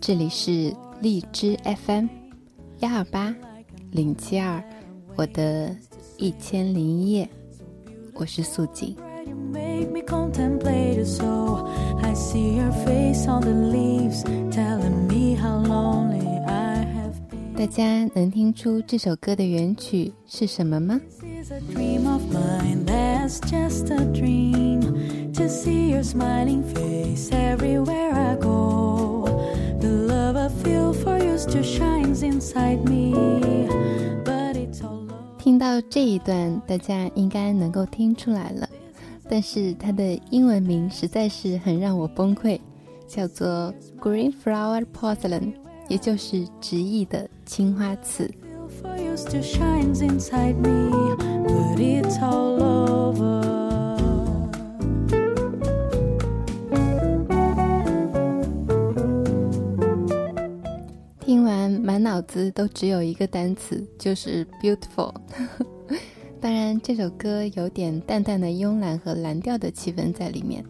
这里是荔枝 FM 幺二八零七二，我的一千零一夜，我是素锦。I see your face on the leaves, telling me how lonely I have been. 大家能听出这首歌的原曲是什么吗？This is a dream of mine, that's just a dream. To see your smiling face everywhere I go. 听到这一段，大家应该能够听出来了。但是它的英文名实在是很让我崩溃，叫做 Green Flower Porcelain，也就是直译的青花瓷。脑子都只有一个单词，就是 beautiful。当然，这首歌有点淡淡的慵懒和蓝调的气氛在里面。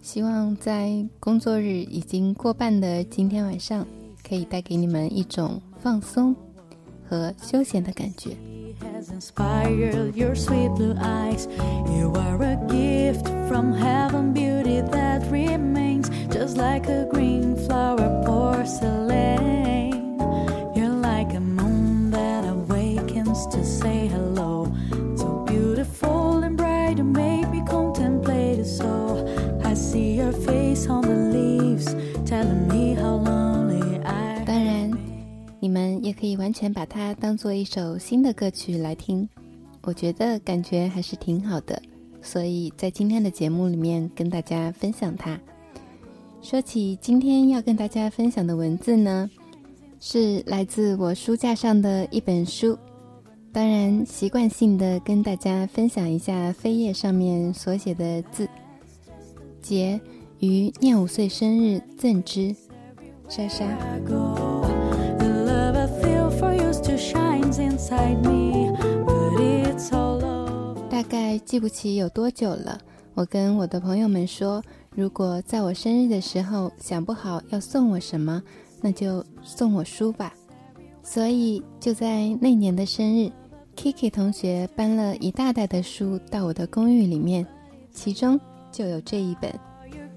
希望在工作日已经过半的今天晚上，可以带给你们一种放松和休闲的感觉。Just like a green flower porcelain 完全把它当做一首新的歌曲来听，我觉得感觉还是挺好的，所以在今天的节目里面跟大家分享它。说起今天要跟大家分享的文字呢，是来自我书架上的一本书，当然习惯性的跟大家分享一下扉页上面所写的字。杰于念五岁生日赠之，莎莎。大概记不起有多久了。我跟我的朋友们说，如果在我生日的时候想不好要送我什么，那就送我书吧。所以就在那年的生日，Kiki 同学搬了一大袋的书到我的公寓里面，其中就有这一本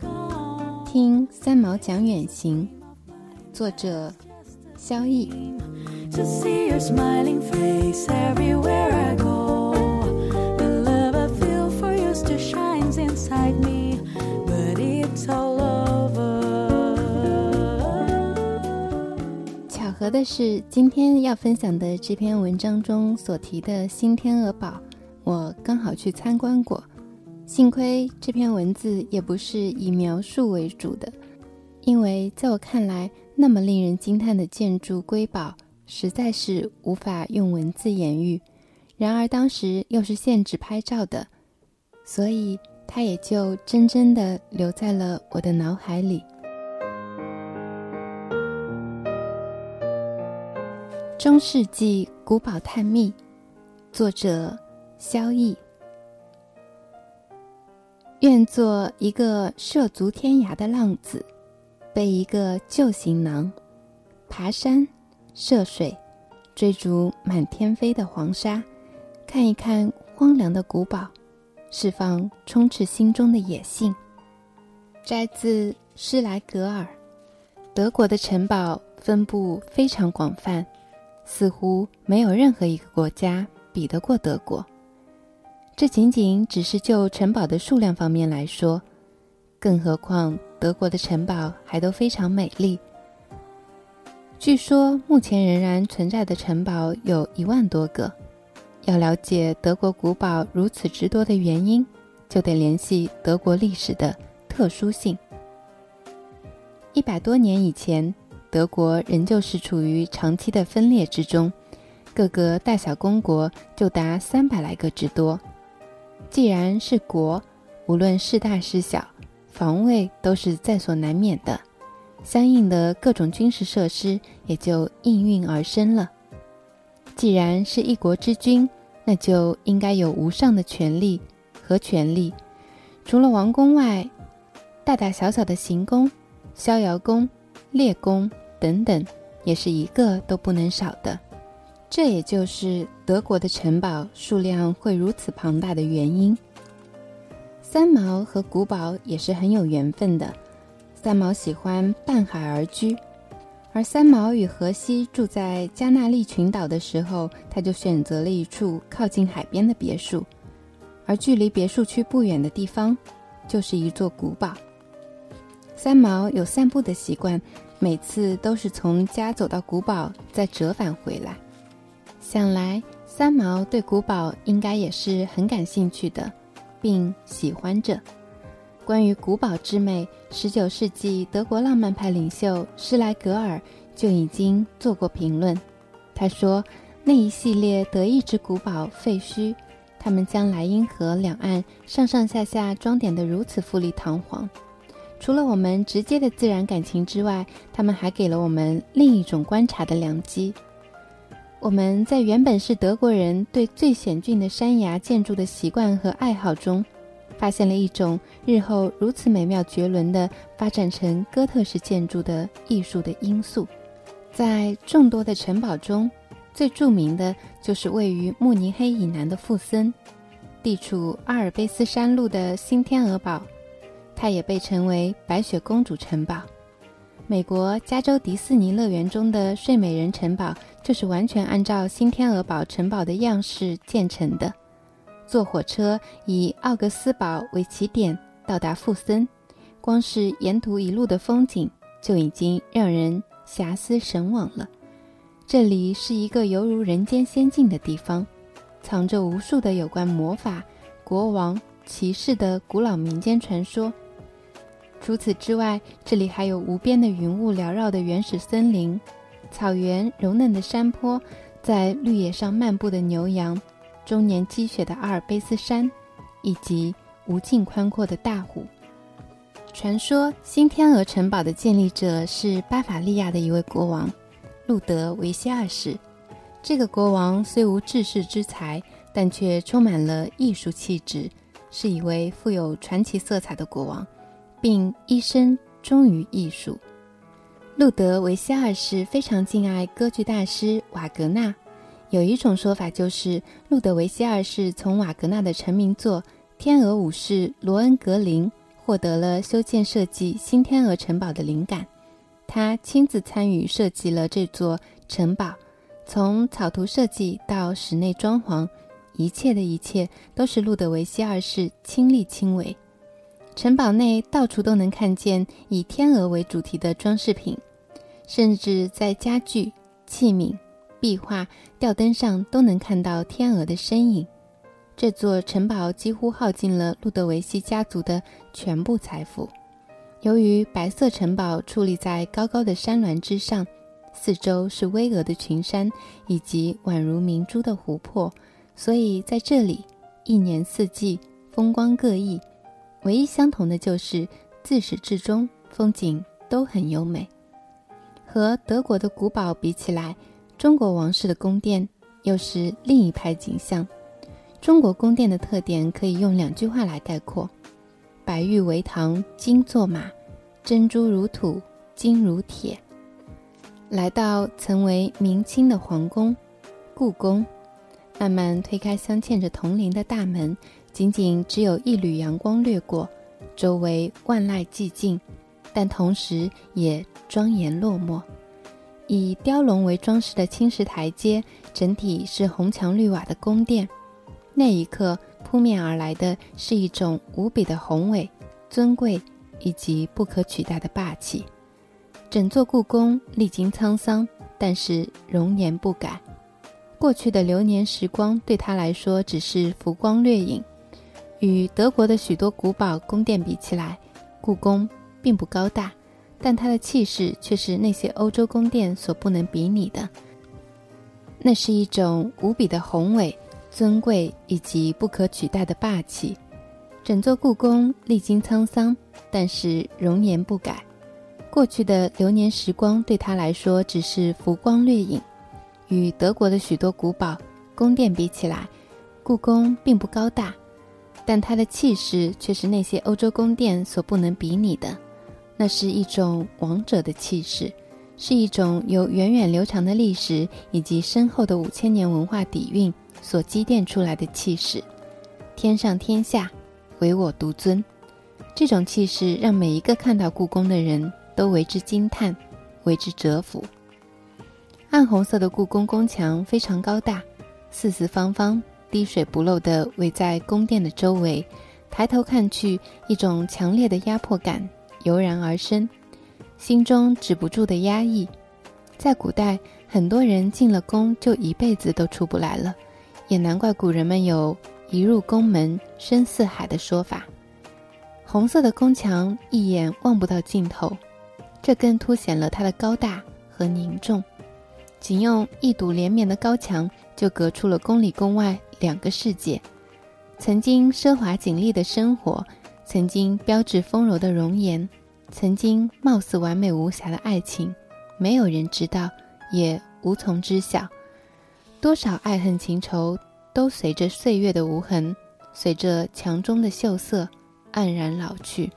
《听三毛讲远行》，作者萧逸。To see your smiling face everywhere I go. The love I feel for you still shines inside me, but it's all over. 巧合的是，今天要分享的这篇文章中所提的新天鹅堡，我刚好去参观过。幸亏这篇文字也不是以描述为主的，因为在我看来，那么令人惊叹的建筑瑰宝，实在是无法用文字言喻。然而当时又是限制拍照的，所以它也就真真的留在了我的脑海里。中世纪古堡探秘，作者萧逸。愿做一个涉足天涯的浪子，背一个旧行囊，爬山、涉水，追逐满天飞的黄沙，看一看荒凉的古堡，释放充斥心中的野性。摘自施莱格尔。德国的城堡分布非常广泛。似乎没有任何一个国家比得过德国。这仅仅只是就城堡的数量方面来说，更何况德国的城堡还都非常美丽。据说目前仍然存在的城堡有一万多个。要了解德国古堡如此之多的原因，就得联系德国历史的特殊性。一百多年以前，德国仍旧是处于长期的分裂之中，各个大小公国就达三百来个之多。既然是国，无论是大是小，防卫都是在所难免的。相应的各种军事设施也就应运而生了。既然是一国之君，那就应该有无上的权力和权力。除了王宫外，大大小小的行宫、逍遥宫、列宫等等，也是一个都不能少的。这也就是德国的城堡数量会如此庞大的原因。三毛和古堡也是很有缘分的。三毛喜欢伴海而居。而三毛与荷西住在加纳利群岛的时候，他就选择了一处靠近海边的别墅，而距离别墅区不远的地方，就是一座古堡。三毛有散步的习惯，每次都是从家走到古堡，再折返回来。想来三毛对古堡应该也是很感兴趣的，并喜欢着。关于古堡之美，十九世纪德国浪漫派领袖施莱格尔就已经做过评论。他说：“那一系列德意志古堡废墟，他们将莱茵河两岸上上下下装点得如此富丽堂皇。除了我们直接的自然感情之外，他们还给了我们另一种观察的良机。我们在原本是德国人对最险峻的山崖建筑的习惯和爱好中。”发现了一种日后如此美妙绝伦的发展成哥特式建筑的艺术的因素，在众多的城堡中，最著名的就是位于慕尼黑以南的富森，地处阿尔卑斯山路的新天鹅堡，它也被称为白雪公主城堡。美国加州迪士尼乐园中的睡美人城堡就是完全按照新天鹅堡城堡的样式建成的。坐火车以奥格斯堡为起点到达富森，光是沿途一路的风景就已经让人遐思神往了。这里是一个犹如人间仙境的地方，藏着无数的有关魔法、国王、骑士的古老民间传说。除此之外，这里还有无边的云雾缭绕的原始森林、草原、柔嫩的山坡，在绿野上漫步的牛羊。终年积雪的阿尔卑斯山，以及无尽宽阔的大湖。传说新天鹅城堡的建立者是巴伐利亚的一位国王，路德维希二世。这个国王虽无治世之才，但却充满了艺术气质，是一位富有传奇色彩的国王，并一生忠于艺术。路德维希二世非常敬爱歌剧大师瓦格纳。有一种说法，就是路德维希二世从瓦格纳的成名作《天鹅武士》罗恩格林获得了修建设计新天鹅城堡的灵感。他亲自参与设计了这座城堡，从草图设计到室内装潢，一切的一切都是路德维希二世亲力亲为。城堡内到处都能看见以天鹅为主题的装饰品，甚至在家具、器皿。壁画、吊灯上都能看到天鹅的身影。这座城堡几乎耗尽了路德维希家族的全部财富。由于白色城堡矗立在高高的山峦之上，四周是巍峨的群山以及宛如明珠的湖泊，所以在这里一年四季风光各异。唯一相同的就是自始至终风景都很优美。和德国的古堡比起来，中国王室的宫殿又是另一派景象。中国宫殿的特点可以用两句话来概括：白玉为堂，金作马，珍珠如土，金如铁。来到曾为明清的皇宫——故宫，慢慢推开镶嵌着铜铃的大门，仅仅只有一缕阳光掠过，周围万籁寂静，但同时也庄严落寞。以雕龙为装饰的青石台阶，整体是红墙绿瓦的宫殿。那一刻，扑面而来的是一种无比的宏伟、尊贵以及不可取代的霸气。整座故宫历经沧桑，但是容颜不改。过去的流年时光对他来说只是浮光掠影。与德国的许多古堡宫殿比起来，故宫并不高大。但它的气势却是那些欧洲宫殿所不能比拟的。那是一种无比的宏伟、尊贵以及不可取代的霸气。整座故宫历经沧桑，但是容颜不改。过去的流年时光对他来说只是浮光掠影，与德国的许多古堡、宫殿比起来，故宫并不高大，但它的气势却是那些欧洲宫殿所不能比拟的。那是一种王者的气势，是一种由源远流长的历史以及深厚的五千年文化底蕴所积淀出来的气势。天上天下，唯我独尊。这种气势让每一个看到故宫的人都为之惊叹，为之折服。暗红色的故宫宫墙非常高大，四四方方，滴水不漏地围在宫殿的周围。抬头看去，一种强烈的压迫感油然而生，心中止不住的压抑。在古代，很多人进了宫就一辈子都出不来了，也难怪古人们有一入宫门深似海的说法。红色的宫墙一眼望不到尽头，这更凸显了它的高大和凝重。仅用一堵连绵的高墙，就隔出了宫里宫外两个世界。曾经奢华锦丽的生活，曾经标致丰柔的容颜，曾经貌似完美无瑕的爱情，没有人知道，也无从知晓。多少爱恨情仇，都随着岁月的无痕，随着墙中的锈色。黯然老去，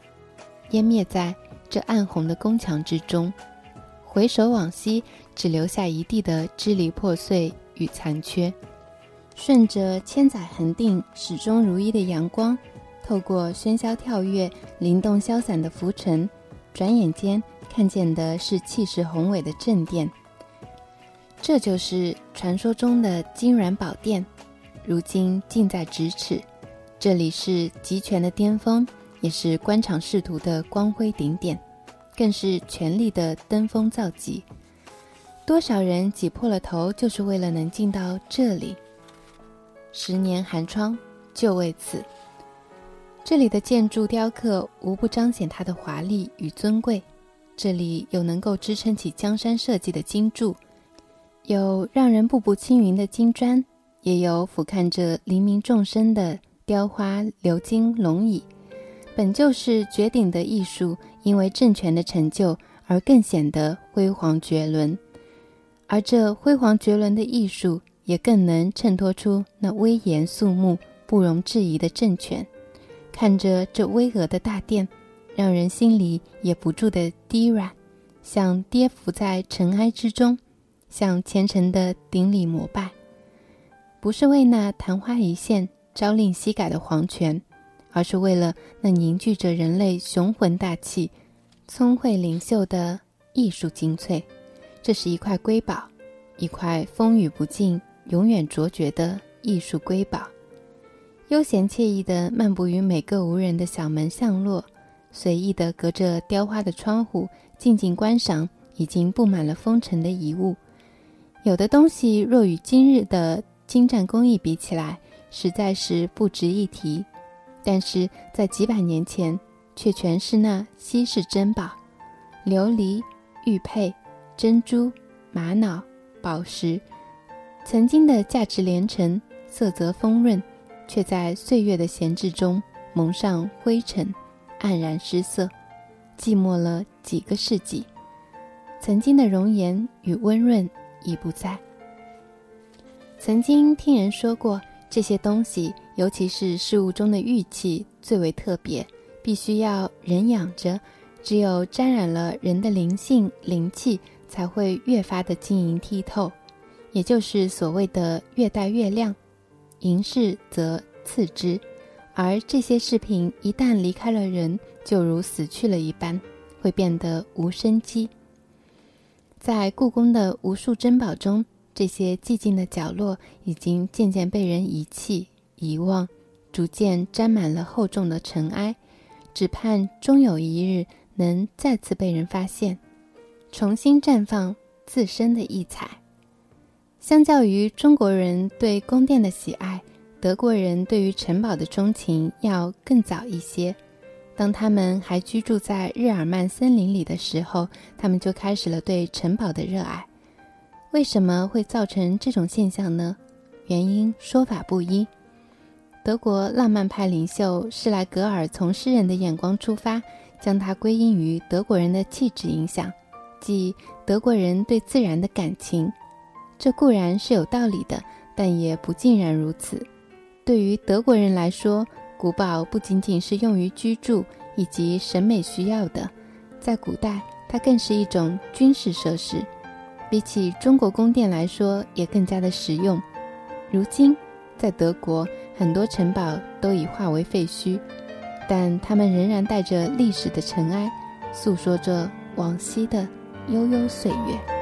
湮灭在这暗红的宫墙之中。回首往昔，只留下一地的支离破碎与残缺。顺着千载恒定、始终如一的阳光，透过喧嚣跳跃、灵动消散的浮尘，转眼间看见的是气势宏伟的正殿。这就是传说中的金銮宝殿，如今近在咫尺。这里是集权的巅峰，也是官场仕途的光辉顶点，更是权力的登峰造极。多少人挤破了头，就是为了能进到这里。十年寒窗，就为此。这里的建筑雕刻无不彰显它的华丽与尊贵。这里有能够支撑起江山社稷的金柱，有让人步步青云的金砖，也有俯瞰着黎民众生的。雕花鎏金龙椅，本就是绝顶的艺术，因为政权的成就而更显得辉煌绝伦。而这辉煌绝伦的艺术，也更能衬托出那威严肃穆、不容置疑的政权。看着这巍峨的大殿，让人心里也不住的低软，像跌伏在尘埃之中，像虔诚的顶礼膜拜，不是为那昙花一现。朝令夕改的皇权，而是为了那凝聚着人类雄浑大气、聪慧灵秀的艺术精粹。这是一块瑰宝，一块风雨不尽、永远卓绝的艺术瑰宝。悠闲惬意地漫步于每个无人的小门巷落，随意地隔着雕花的窗户，静静观赏已经布满了风尘的遗物。有的东西若与今日的精湛工艺比起来，实在是不值一提，但是在几百年前，却全是那稀世珍宝：琉璃、玉佩、珍珠、玛瑙、宝石，曾经的价值连城、色泽丰润，却在岁月的闲置中蒙上灰尘，黯然失色，寂寞了几个世纪。曾经的容颜与温润已不在。曾经听人说过。这些东西，尤其是事物中的玉器，最为特别，必须要人养着，只有沾染了人的灵性灵气，才会越发的晶莹剔透，也就是所谓的越戴越亮。银饰则次之，而这些饰品一旦离开了人，就如死去了一般，会变得无生机。在故宫的无数珍宝中。这些寂静的角落已经渐渐被人遗弃、遗忘，逐渐沾满了厚重的尘埃，只盼终有一日能再次被人发现，重新绽放自身的异彩。相较于中国人对宫殿的喜爱，德国人对于城堡的钟情要更早一些。当他们还居住在日耳曼森林里的时候，他们就开始了对城堡的热爱。为什么会造成这种现象呢？原因说法不一。德国浪漫派领袖施莱格尔从诗人的眼光出发，将它归因于德国人的气质影响，即德国人对自然的感情。这固然是有道理的，但也不尽然如此。对于德国人来说，古堡不仅仅是用于居住以及审美需要的，在古代它更是一种军事设施，比起中国宫殿来说也更加的实用。如今，在德国很多城堡都已化为废墟，但它们仍然带着历史的尘埃，诉说着往昔的悠悠岁月。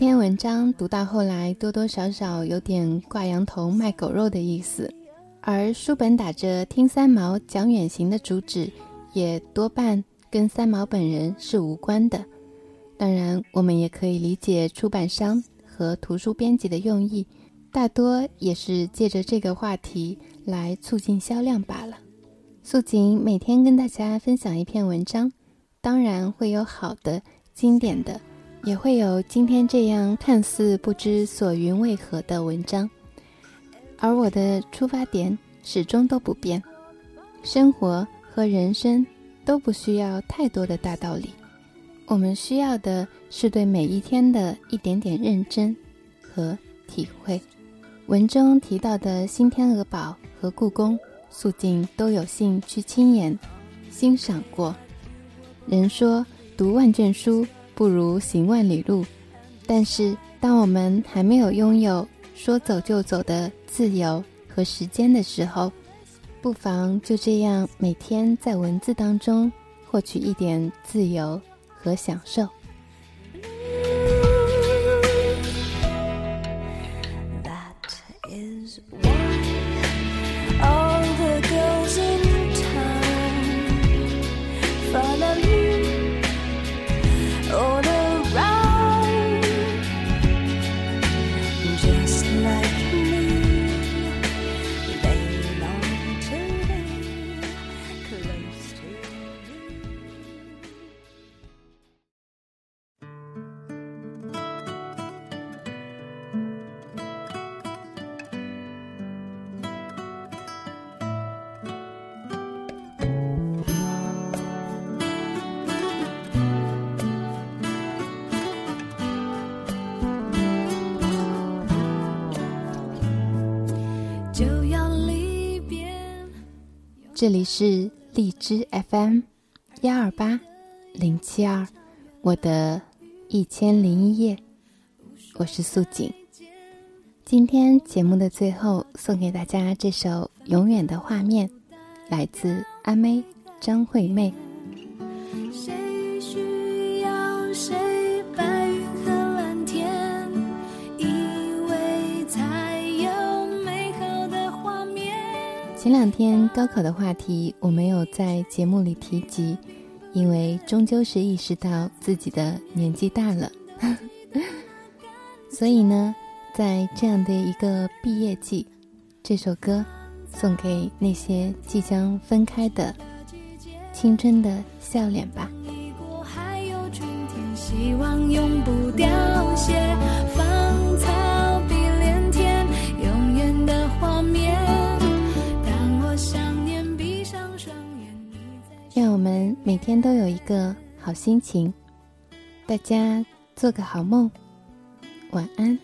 篇文章读到后来，多多少少有点挂羊头卖狗肉的意思，而书本打着听三毛讲远行的主旨，也多半跟三毛本人是无关的。当然，我们也可以理解出版商和图书编辑的用意，大多也是借着这个话题来促进销量罢了。素锦每天跟大家分享一篇文章，当然会有好的、经典的。也会有今天这样看似不知所云为何的文章，而我的出发点始终都不变。生活和人生都不需要太多的大道理，我们需要的是对每一天的一点点认真和体会。文中提到的新天鹅堡和故宫，素静都有幸去亲眼欣赏过。人说读万卷书。不如行万里路，但是当我们还没有拥有说走就走的自由和时间的时候，不妨就这样每天在文字当中获取一点自由和享受。这里是荔枝 FM，幺二八零七二，我的一千零一夜，我是素锦。今天节目的最后，送给大家这首《永远的画面》，来自阿妹张惠妹。前两天高考的话题我没有在节目里提及，因为终究是意识到自己的年纪大了，所以呢，在这样的一个毕业季，这首歌送给那些即将分开的青春的笑脸吧。希望永每天都有一个好心情，大家做个好梦，晚安。